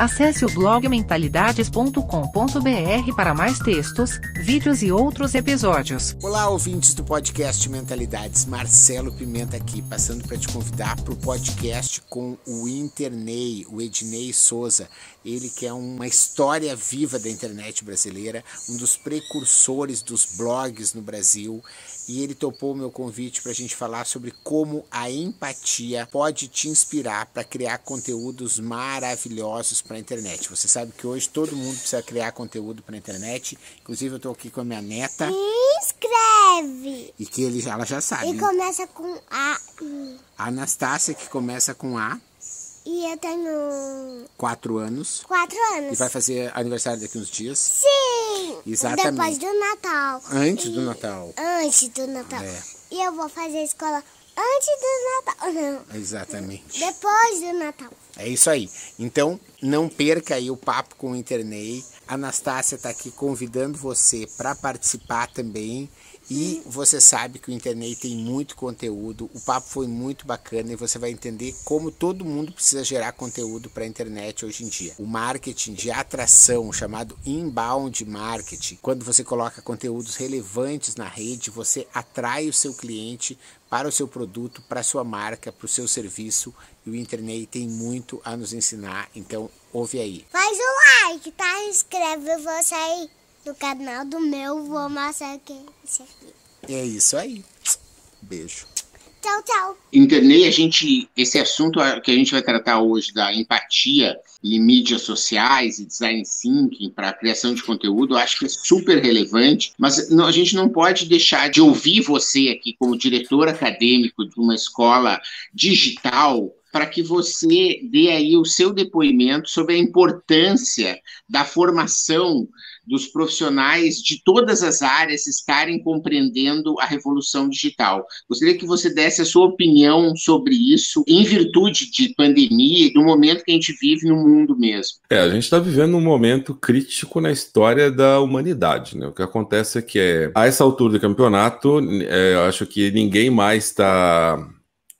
Acesse o blog mentalidades.com.br para mais textos, vídeos e outros episódios. Olá, ouvintes do podcast Mentalidades. Marcelo Pimenta aqui, passando para te convidar para o podcast com o Internei, o Ednei Souza. Ele que é uma história viva da internet brasileira, um dos precursores dos blogs no Brasil. E ele topou o meu convite para a gente falar sobre como a empatia pode te inspirar para criar conteúdos maravilhosos para a internet. Você sabe que hoje todo mundo precisa criar conteúdo para a internet. Inclusive eu estou aqui com a minha neta. Escreve. E que ele, ela já sabe. E começa com A. A Anastácia, que começa com A, E eu tenho 4 anos. quatro E anos. vai fazer aniversário daqui uns dias. Sim! Exatamente. Depois do Natal. Antes do E- Natal. Antes do Natal. É. E eu vou fazer escola antes do Natal. Não. Exatamente. Depois do Natal. É isso aí. Então, não perca aí o papo com o Internei. A Anastácia está aqui convidando você para participar também. E você sabe que o Internei tem muito conteúdo. O papo foi muito bacana e você vai entender como todo mundo precisa gerar conteúdo para a internet hoje em dia. O marketing de atração, chamado inbound marketing, quando você coloca conteúdos relevantes na rede, você atrai o seu cliente para o seu produto, para a sua marca, para o seu serviço. E o Internei tem muito a nos ensinar, então ouve aí. Faz o like, tá? Inscreve você aí no canal do meu. Vou mostrar que é esse aqui. É isso aí. Beijo. Tchau, tchau. Internei, a gente, esse assunto que a gente vai tratar hoje da empatia em mídias sociais e design thinking para a criação de conteúdo, eu acho que é super relevante, mas não- a gente não pode deixar de ouvir você aqui como diretor acadêmico de uma escola digital para que você dê aí o seu depoimento sobre a importância da formação dos profissionais de todas as áreas estarem compreendendo a revolução digital. Gostaria que você desse a sua opinião sobre isso, em virtude de pandemia e do momento que a gente vive no mundo mesmo. É, a gente está vivendo um momento crítico na história da humanidade, né? O que acontece é que é, a essa altura do campeonato, é, eu acho que ninguém mais está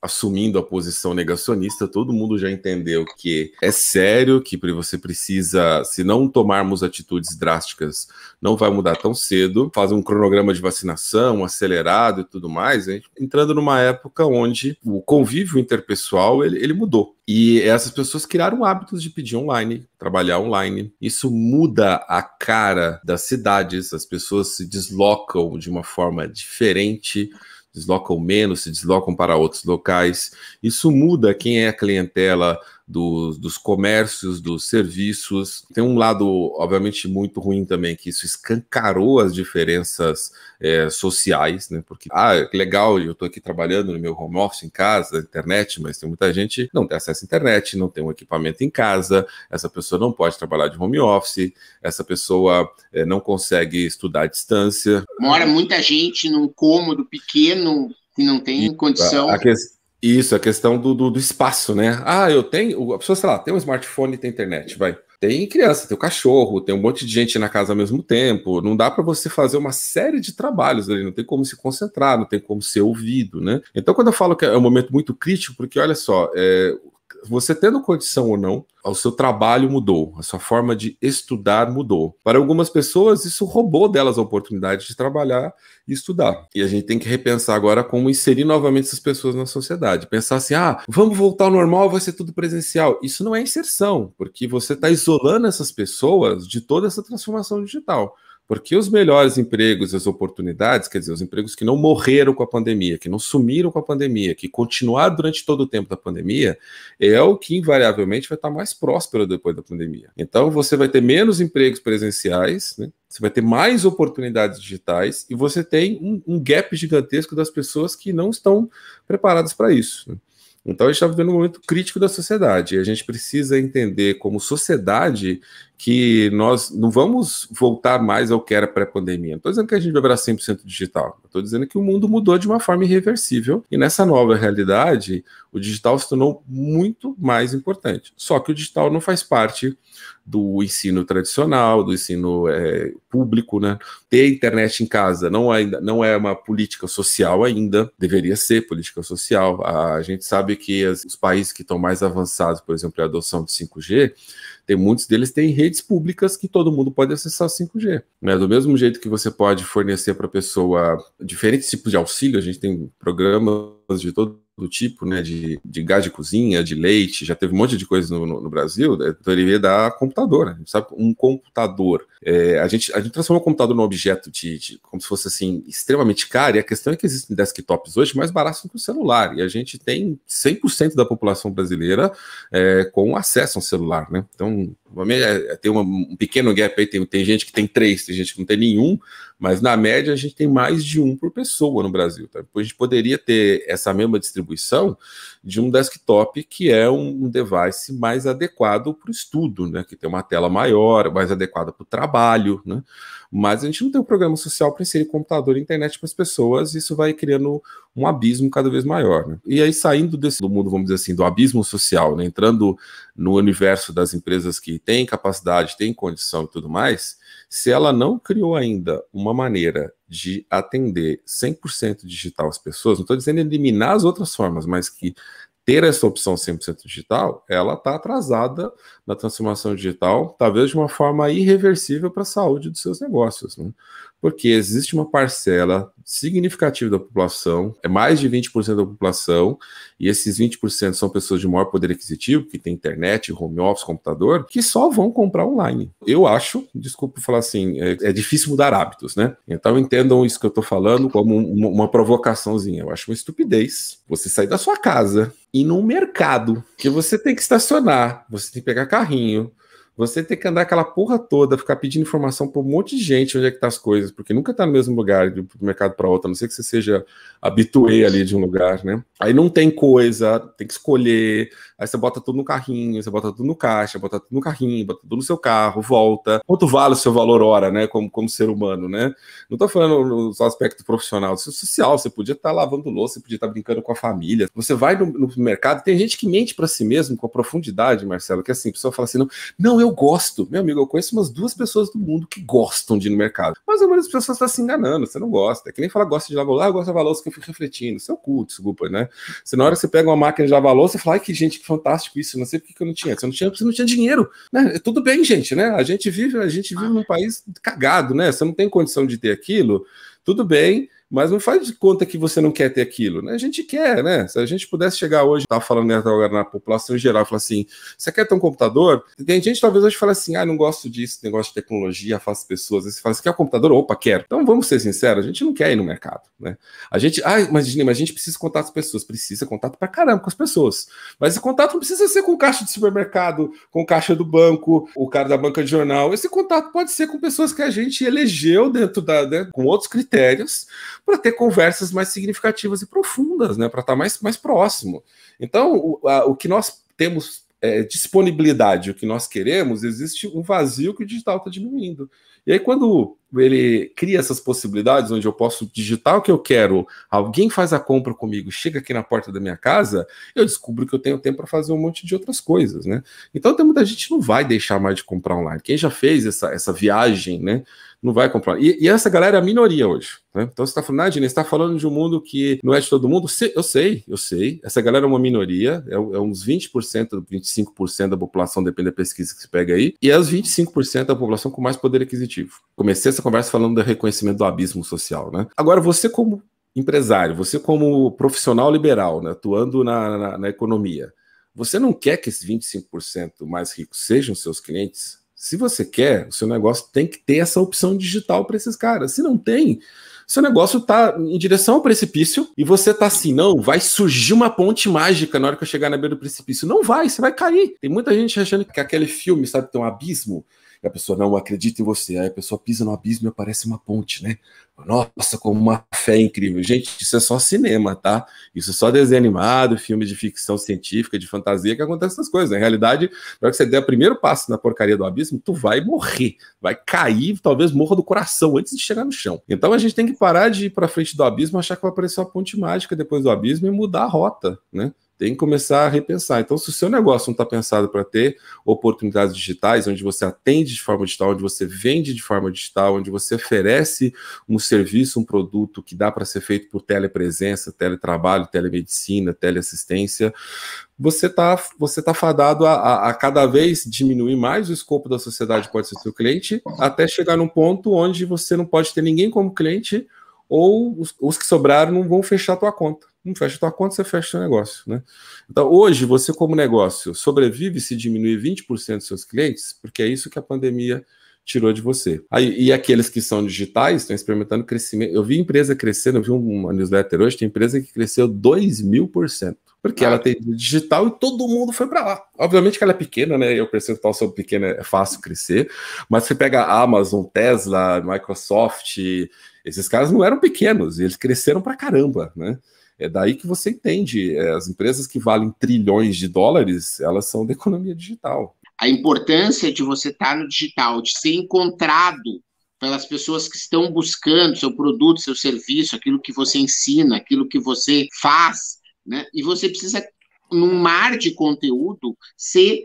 assumindo a posição negacionista, todo mundo já entendeu que é sério, que você precisa, se não tomarmos atitudes drásticas, não vai mudar tão cedo, faz um cronograma de vacinação acelerado e tudo mais, hein? entrando numa época onde o convívio interpessoal ele, ele mudou. E essas pessoas criaram hábitos de pedir online, trabalhar online. Isso muda a cara das cidades, as pessoas se deslocam de uma forma diferente deslocam menos, se deslocam para outros locais. Isso muda quem é a clientela dos, dos comércios, dos serviços. Tem um lado, obviamente, muito ruim também, que isso escancarou as diferenças é, sociais, né? Porque, ah, que legal, eu estou aqui trabalhando no meu home office em casa, internet, mas tem muita gente que não tem acesso à internet, não tem um equipamento em casa, essa pessoa não pode trabalhar de home office, essa pessoa é, não consegue estudar à distância. Mora muita gente num cômodo pequeno que não tem E condição. a que- Isso, a questão do, do, do espaço, né? Ah, eu tenho. A pessoa, sei lá, tem um smartphone e tem internet, vai. Tem criança, tem o cachorro, tem um monte de gente na casa ao mesmo tempo. Não dá para você fazer uma série de trabalhos ali, não tem como se concentrar, não tem como ser ouvido, né? Então, quando eu falo que é um momento muito crítico, porque olha só, é, você tendo condição ou não, o seu trabalho mudou, a sua forma de estudar mudou. Para algumas pessoas, isso roubou delas a oportunidade de trabalhar e estudar. E a gente tem que repensar agora como inserir novamente essas pessoas na sociedade. Pensar assim, ah, vamos voltar ao normal, vai ser tudo presencial. Isso não é inserção, porque você está isolando essas pessoas de toda essa transformação digital. Porque os melhores empregos, as oportunidades, quer dizer, os empregos que não morreram com a pandemia, que não sumiram com a pandemia, que continuaram durante todo o tempo da pandemia, é o que invariavelmente vai estar mais próspero depois da pandemia. Então você vai ter menos empregos presenciais, né? você vai ter mais oportunidades digitais e você tem um, um gap gigantesco das pessoas que não estão preparadas para isso. né? Então a gente está vivendo um momento crítico da sociedade e a gente precisa entender como sociedade que nós não vamos voltar mais ao que era pré-pandemia. Não estou dizendo que a gente vai virar 100% digital. Estou dizendo que o mundo mudou de uma forma irreversível e nessa nova realidade, o digital se tornou muito mais importante. Só que o digital não faz parte do ensino tradicional, do ensino é, público, né? Ter internet em casa não é, não é uma política social ainda, deveria ser política social. A gente sabe que as, os países que estão mais avançados, por exemplo, a adoção de 5G, tem muitos deles têm redes públicas que todo mundo pode acessar 5G. Né? Do mesmo jeito que você pode fornecer para a pessoa diferentes tipos de auxílio, a gente tem programas de todo do tipo, né, de, de gás de cozinha, de leite, já teve um monte de coisa no, no, no Brasil, né, deriva da computadora, sabe? Um computador. É, a, gente, a gente transforma o computador num objeto de, de, como se fosse assim, extremamente caro, e a questão é que existem desktops hoje mais baratos do que o celular, e a gente tem 100% da população brasileira é, com acesso a um celular, né? Então, tem uma, um pequeno gap aí, tem, tem gente que tem três, tem gente que não tem nenhum, mas na média a gente tem mais de um por pessoa no Brasil. Tá? A gente poderia ter essa mesma distribuição de um desktop que é um, um device mais adequado para o estudo, né? que tem uma tela maior, mais adequada para o trabalho, né? Mas a gente não tem um programa social para inserir computador e internet para as pessoas, isso vai criando um abismo cada vez maior. Né? E aí, saindo desse do mundo, vamos dizer assim, do abismo social, né? entrando no universo das empresas que têm capacidade, têm condição e tudo mais, se ela não criou ainda uma maneira de atender 100% digital as pessoas, não estou dizendo eliminar as outras formas, mas que ter essa opção 100% digital, ela está atrasada na transformação digital, talvez de uma forma irreversível para a saúde dos seus negócios. Né? Porque existe uma parcela significativa da população, é mais de 20% da população, e esses 20% são pessoas de maior poder aquisitivo, que tem internet, home office, computador, que só vão comprar online. Eu acho, desculpa falar assim, é, é difícil mudar hábitos, né? Então entendam isso que eu estou falando como uma, uma provocaçãozinha. Eu acho uma estupidez você sair da sua casa e num mercado que você tem que estacionar, você tem que pegar carrinho, você ter que andar aquela porra toda, ficar pedindo informação para um monte de gente onde é que tá as coisas, porque nunca tá no mesmo lugar um mercado para outro, a não ser que você seja habituê ali de um lugar, né? Aí não tem coisa, tem que escolher, aí você bota tudo no carrinho, você bota tudo no caixa, bota tudo no carrinho, bota tudo no seu carro, volta. Quanto vale o seu valor hora, né, como, como ser humano, né? Não tô falando no aspecto profissional, seu social, você podia estar tá lavando louça, você podia estar tá brincando com a família. Você vai no, no mercado, tem gente que mente para si mesmo com a profundidade, Marcelo, que assim, a pessoa fala assim, não, não eu gosto. Meu amigo, eu conheço umas duas pessoas do mundo que gostam de ir no mercado. Mas a maioria das pessoas está se enganando, você não gosta. É que nem fala gosta de lavar louça, ah, gosta de lavar louça que eu fico refletindo. Seu cu, desculpa, né? Se na hora que você pega uma máquina de lavar louça, você fala, ai que gente, que fantástico isso, não sei por que eu não tinha. Você não tinha, você não tinha dinheiro, né? Tudo bem, gente, né? A gente vive, a gente vive num país cagado, né? Você não tem condição de ter aquilo, tudo bem mas não faz de conta que você não quer ter aquilo, né? A gente quer, né? Se a gente pudesse chegar hoje, tava falando agora na população em geral, falar assim: você quer ter um computador? Tem gente talvez hoje fala assim: ah, não gosto disso, negócio de tecnologia, faço pessoas. Aí você fala assim: quer um computador? Opa, quero. Então vamos ser sinceros, a gente não quer ir no mercado, né? A gente, ah, mas, mas a gente precisa contato com as pessoas, precisa contato pra caramba com as pessoas. Mas esse contato não precisa ser com caixa de supermercado, com caixa do banco, o cara da banca de jornal. Esse contato pode ser com pessoas que a gente elegeu dentro da, né, com outros critérios para ter conversas mais significativas e profundas, né, para estar tá mais, mais próximo. Então, o, a, o que nós temos é, disponibilidade, o que nós queremos, existe um vazio que o digital está diminuindo. E aí, quando ele cria essas possibilidades, onde eu posso digitar o que eu quero, alguém faz a compra comigo, chega aqui na porta da minha casa, eu descubro que eu tenho tempo para fazer um monte de outras coisas, né? Então, tem muita gente não vai deixar mais de comprar online. Quem já fez essa, essa viagem, né? Não vai comprar. E, e, essa galera é a minoria hoje. Né? Então você está falando, ah, você está falando de um mundo que não é de todo mundo? Eu sei, eu sei. Essa galera é uma minoria, é, é uns 20%, 25% da população, depende da pesquisa que se pega aí, e é os 25% da população com mais poder aquisitivo. Comecei essa conversa falando do reconhecimento do abismo social. Né? Agora, você como empresário, você como profissional liberal, né, atuando na, na, na economia, você não quer que esses 25% mais ricos sejam seus clientes? Se você quer, o seu negócio tem que ter essa opção digital para esses caras. Se não tem, seu negócio está em direção ao precipício e você está assim, não, vai surgir uma ponte mágica na hora que eu chegar na beira do precipício. Não vai, você vai cair. Tem muita gente achando que aquele filme, sabe, tem um abismo a pessoa não acredita em você. Aí a pessoa pisa no abismo e aparece uma ponte, né? Nossa, como uma fé incrível. Gente, isso é só cinema, tá? Isso é só desenho animado, filme de ficção científica, de fantasia, que acontece essas coisas. Na realidade, na hora que você der o primeiro passo na porcaria do abismo, tu vai morrer. Vai cair, talvez morra do coração antes de chegar no chão. Então a gente tem que parar de ir para frente do abismo, achar que vai aparecer uma ponte mágica depois do abismo e mudar a rota, né? Tem que começar a repensar. Então, se o seu negócio não está pensado para ter oportunidades digitais, onde você atende de forma digital, onde você vende de forma digital, onde você oferece um serviço, um produto que dá para ser feito por telepresença, teletrabalho, telemedicina, teleassistência, você está você tá fadado a, a, a, cada vez diminuir mais o escopo da sociedade pode ser seu cliente, até chegar num ponto onde você não pode ter ninguém como cliente, ou os, os que sobraram não vão fechar a tua conta não fecha tua conta, você fecha o seu negócio, né? Então, hoje, você como negócio sobrevive se diminuir 20% dos seus clientes, porque é isso que a pandemia tirou de você. Aí, e aqueles que são digitais estão experimentando crescimento. Eu vi empresa crescendo, eu vi uma newsletter hoje, tem empresa que cresceu 2 mil por cento. Porque ah. ela tem digital e todo mundo foi para lá. Obviamente que ela é pequena, né? Eu percentual sobre pequena é fácil crescer, mas você pega a Amazon, Tesla, Microsoft, esses caras não eram pequenos, eles cresceram para caramba, né? É daí que você entende, é, as empresas que valem trilhões de dólares, elas são da economia digital. A importância de você estar no digital, de ser encontrado pelas pessoas que estão buscando seu produto, seu serviço, aquilo que você ensina, aquilo que você faz, né? E você precisa, num mar de conteúdo, ser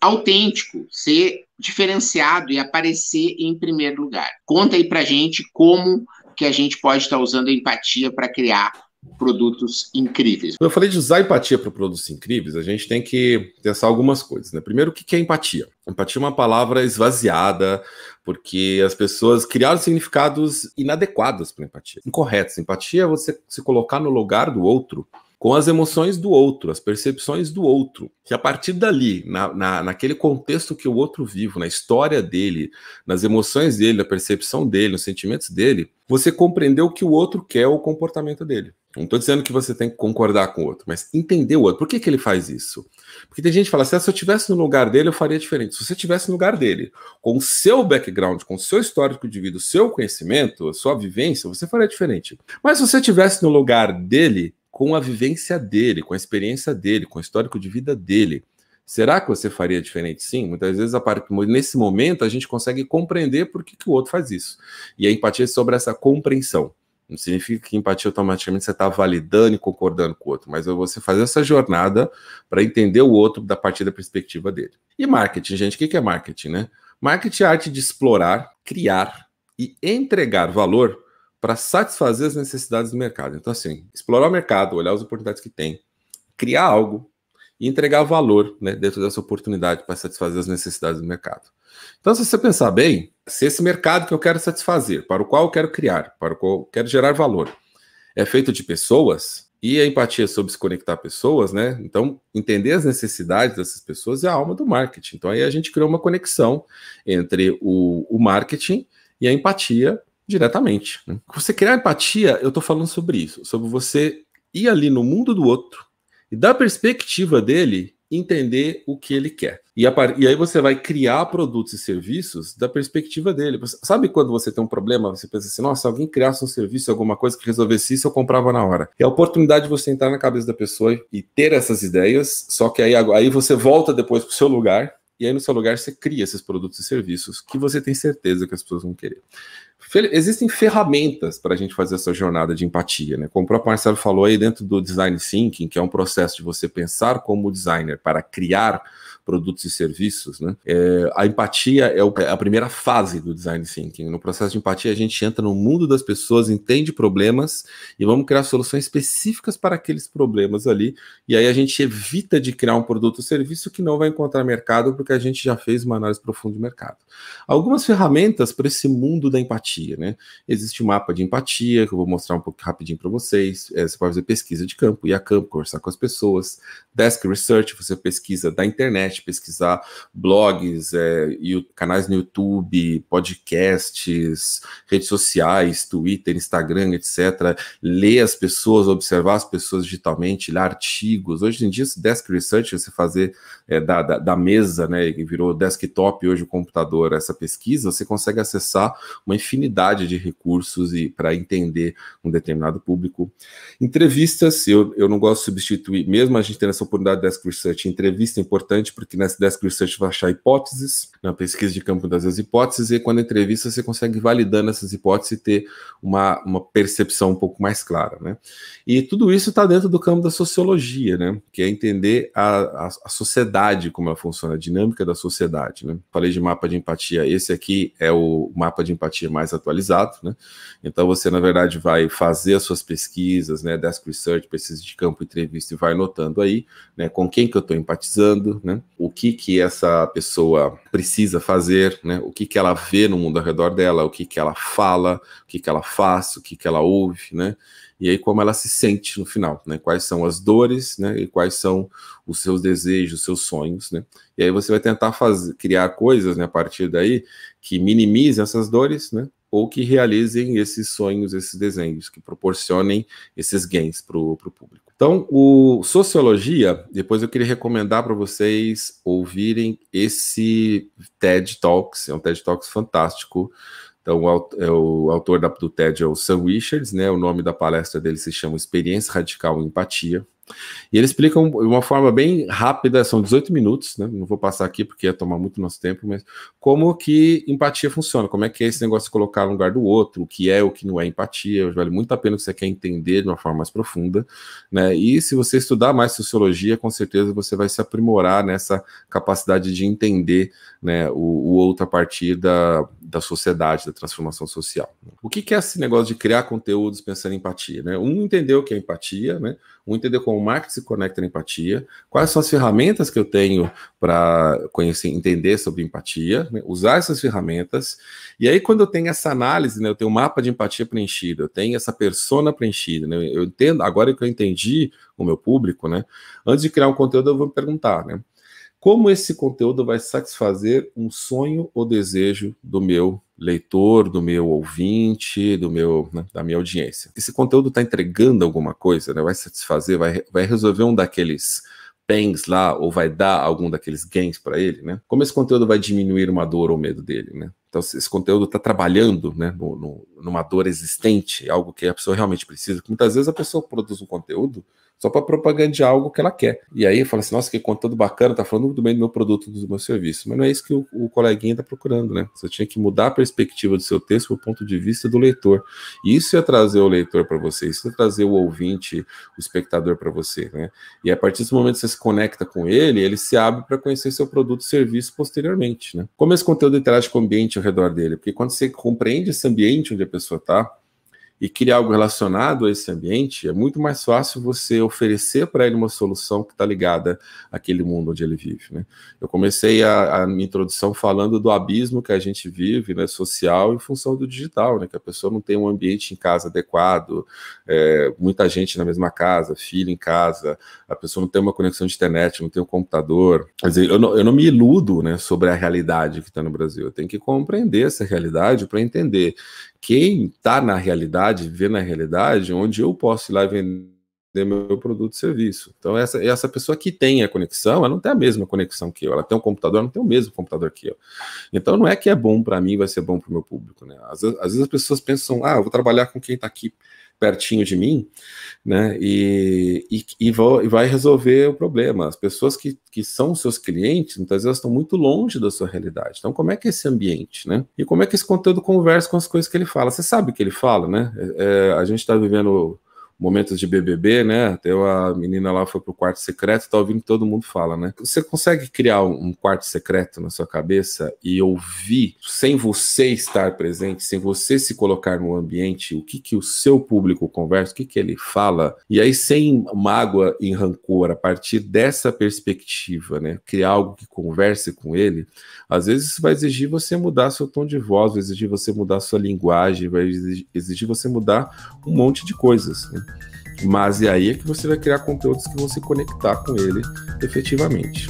autêntico, ser diferenciado e aparecer em primeiro lugar. Conta aí pra gente como que a gente pode estar usando a empatia para criar produtos incríveis. Quando eu falei de usar empatia para produtos incríveis, a gente tem que pensar algumas coisas. Né? Primeiro, o que é empatia? Empatia é uma palavra esvaziada, porque as pessoas criaram significados inadequados para empatia, incorretos. Empatia é você se colocar no lugar do outro com as emoções do outro, as percepções do outro. Que a partir dali, na, na, naquele contexto que o outro vive, na história dele, nas emoções dele, na percepção dele, nos sentimentos dele, você compreendeu o que o outro quer, o comportamento dele. Não estou dizendo que você tem que concordar com o outro, mas entender o outro. Por que, que ele faz isso? Porque tem gente que fala assim: ah, se eu estivesse no lugar dele, eu faria diferente. Se você estivesse no lugar dele, com o seu background, com o seu histórico de vida, o seu conhecimento, a sua vivência, você faria diferente. Mas se você estivesse no lugar dele, com a vivência dele, com a experiência dele, com o histórico de vida dele. Será que você faria diferente? Sim, muitas vezes nesse momento a gente consegue compreender por que, que o outro faz isso. E a empatia é sobre essa compreensão. Não significa que empatia automaticamente você está validando e concordando com o outro, mas é você fazer essa jornada para entender o outro da partir da perspectiva dele. E marketing, gente, o que é marketing, né? Marketing é a arte de explorar, criar e entregar valor para satisfazer as necessidades do mercado. Então, assim, explorar o mercado, olhar as oportunidades que tem, criar algo e entregar valor né, dentro dessa oportunidade para satisfazer as necessidades do mercado. Então, se você pensar bem, se esse mercado que eu quero satisfazer, para o qual eu quero criar, para o qual eu quero gerar valor, é feito de pessoas, e a empatia é sobre se conectar pessoas, né? Então, entender as necessidades dessas pessoas é a alma do marketing. Então, aí a gente criou uma conexão entre o, o marketing e a empatia diretamente. Né? Você criar empatia, eu estou falando sobre isso, sobre você ir ali no mundo do outro e da perspectiva dele entender o que ele quer. E, e, aí você vai criar produtos e serviços da perspectiva dele. Você, sabe quando você tem um problema, você pensa assim, nossa, se alguém criasse um serviço, alguma coisa que resolvesse isso, eu comprava na hora. É a oportunidade de você entrar na cabeça da pessoa e ter essas ideias, só que aí, aí você volta depois para o seu lugar e aí no seu lugar você cria esses produtos e serviços que você tem certeza que as pessoas vão querer. Existem ferramentas para a gente fazer essa jornada de empatia, né? Como o próprio Marcelo falou aí dentro do design thinking, que é um processo de você pensar como designer para criar produtos e serviços, né? É, a empatia é, o, é, a primeira fase do design thinking. No processo de empatia, a gente entra no mundo das pessoas, entende problemas e vamos criar soluções específicas para aqueles problemas ali. E aí a gente evita de criar um produto ou serviço que não vai encontrar mercado, porque a gente já fez uma análise profunda de mercado. Algumas ferramentas para esse mundo da empatia, né? Existe o um mapa de empatia, que eu vou mostrar um pouco rapidinho para vocês. É, você pode fazer pesquisa de campo, ir a campo, conversar com as pessoas. Desk Research, você pesquisa da internet pesquisar blogs, é, canais no YouTube, podcasts, redes sociais, Twitter, Instagram, etc. Ler as pessoas, observar as pessoas digitalmente, ler artigos. Hoje em dia, esse desk research, você fazer é, da, da, da, mesa, né, que virou desktop hoje o computador, essa pesquisa, você consegue acessar uma infinidade de recursos e para entender um determinado público. Entrevistas, eu, eu não gosto de substituir, mesmo a gente tendo essa oportunidade de desk research, entrevista é importante, porque nessa desk research vai achar hipóteses, na pesquisa de campo das hipóteses, e quando entrevista você consegue validando essas hipóteses e ter uma, uma percepção um pouco mais clara, né? E tudo isso está dentro do campo da sociologia, né? Que é entender a, a, a sociedade, como ela funciona, a dinâmica da sociedade, né? Falei de mapa de empatia, esse aqui é o mapa de empatia mais atualizado, né? Então você, na verdade, vai fazer as suas pesquisas, né? Desk Research, pesquisa de campo, entrevista, e vai anotando aí, né? Com quem que eu estou empatizando, né? O que que essa pessoa precisa fazer, né? O que que ela vê no mundo ao redor dela, o que que ela fala, o que que ela faz, o que que ela ouve, né? e aí como ela se sente no final, né? Quais são as dores, né? E quais são os seus desejos, os seus sonhos, né? E aí você vai tentar fazer, criar coisas, né? A partir daí que minimizem essas dores, né? Ou que realizem esses sonhos, esses desenhos, que proporcionem esses gains para o público. Então, o Sociologia, depois eu queria recomendar para vocês ouvirem esse TED Talks, é um TED Talks fantástico, então, o, é o autor da, do TED é o Sam Richards, né? O nome da palestra dele se chama Experiência Radical em Empatia. E ele explica de uma forma bem rápida, são 18 minutos, né? Não vou passar aqui porque ia tomar muito nosso tempo, mas como que empatia funciona, como é que é esse negócio de colocar no lugar do outro, o que é o que não é empatia, vale muito a pena que você quer entender de uma forma mais profunda, né? E se você estudar mais sociologia, com certeza você vai se aprimorar nessa capacidade de entender né, o, o outro a partir da, da sociedade, da transformação social. O que, que é esse negócio de criar conteúdos pensando em empatia? Né? Um entendeu o que é empatia, né? Um entender como o marketing se conecta na empatia, quais são as ferramentas que eu tenho para conhecer, entender sobre empatia, né? usar essas ferramentas, e aí quando eu tenho essa análise, né, eu tenho um mapa de empatia preenchido, eu tenho essa persona preenchida, né, eu entendo, agora que eu entendi o meu público, né, antes de criar um conteúdo eu vou me perguntar, né, como esse conteúdo vai satisfazer um sonho ou desejo do meu leitor, do meu ouvinte, do meu, né, da minha audiência. Esse conteúdo está entregando alguma coisa, né? vai satisfazer, vai, vai resolver um daqueles pains lá, ou vai dar algum daqueles gains para ele, né? Como esse conteúdo vai diminuir uma dor ou medo dele, né? Então, esse conteúdo está trabalhando né, no, no, numa dor existente, algo que a pessoa realmente precisa. Muitas vezes a pessoa produz um conteúdo só para propagandear algo que ela quer. E aí fala assim, nossa, que conteúdo bacana, tá falando muito bem do meu produto, do meu serviço. Mas não é isso que o, o coleguinha está procurando, né? Você tinha que mudar a perspectiva do seu texto do ponto de vista do leitor. E isso é trazer o leitor para você, isso é trazer o ouvinte, o espectador para você, né? E a partir desse momento que você se conecta com ele, ele se abre para conhecer seu produto e serviço posteriormente, né? Como esse conteúdo interage com o ambiente ao redor dele? Porque quando você compreende esse ambiente onde a pessoa está, e criar algo relacionado a esse ambiente, é muito mais fácil você oferecer para ele uma solução que está ligada àquele mundo onde ele vive. Né? Eu comecei a, a, minha introdução falando do abismo que a gente vive, né, social, em função do digital, né, que a pessoa não tem um ambiente em casa adequado, é, muita gente na mesma casa, filho em casa, a pessoa não tem uma conexão de internet, não tem um computador. Quer dizer, eu não, eu não me iludo né, sobre a realidade que está no Brasil, eu tenho que compreender essa realidade para entender quem está na realidade, vê na realidade, onde eu posso ir lá e vender meu produto e serviço. Então, essa, essa pessoa que tem a conexão, ela não tem a mesma conexão que eu. Ela tem um computador, ela não tem o mesmo computador que eu. Então, não é que é bom para mim, vai ser bom para o meu público. Né? Às, às, vezes as pessoas pensam, ah, eu vou trabalhar com quem está aqui pertinho de mim, né? E, e, e, vou, e, vai resolver o problema. As pessoas que, que são seus clientes, muitas vezes estão muito longe da sua realidade. Então, como é que é esse ambiente, né? E como é que esse conteúdo conversa com as coisas que ele fala? Você sabe o que ele fala, né? É, a gente está vivendo momentos de BBB, né? Até a menina lá foi pro quarto secreto, tá ouvindo todo mundo fala, né? Você consegue criar um quarto secreto na sua cabeça e ouvir, sem você estar presente, sem você se colocar no ambiente, o que que o seu público conversa, o que que ele fala, e aí sem mágoa e rancor, a partir dessa perspectiva, né? Criar algo que converse com ele, às vezes isso vai exigir você mudar seu tom de voz, vai exigir você mudar sua linguagem, vai exigir você mudar um monte de coisas, né? Mas e aí é que você vai criar conteúdos que vão se conectar com ele efetivamente.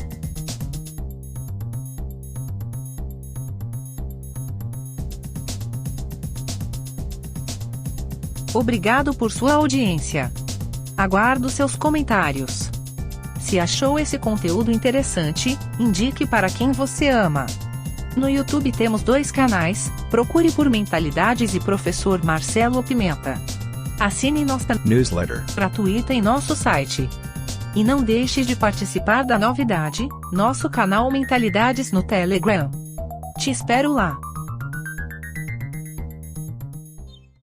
Obrigado por sua audiência. Aguardo seus comentários. Se achou esse conteúdo interessante, indique para quem você ama. No YouTube temos dois canais, procure por Mentalidades e Professor Marcelo Pimenta. Assine nossa newsletter gratuita em nosso site. E não deixe de participar da novidade, nosso canal Mentalidades no Telegram. Te espero lá.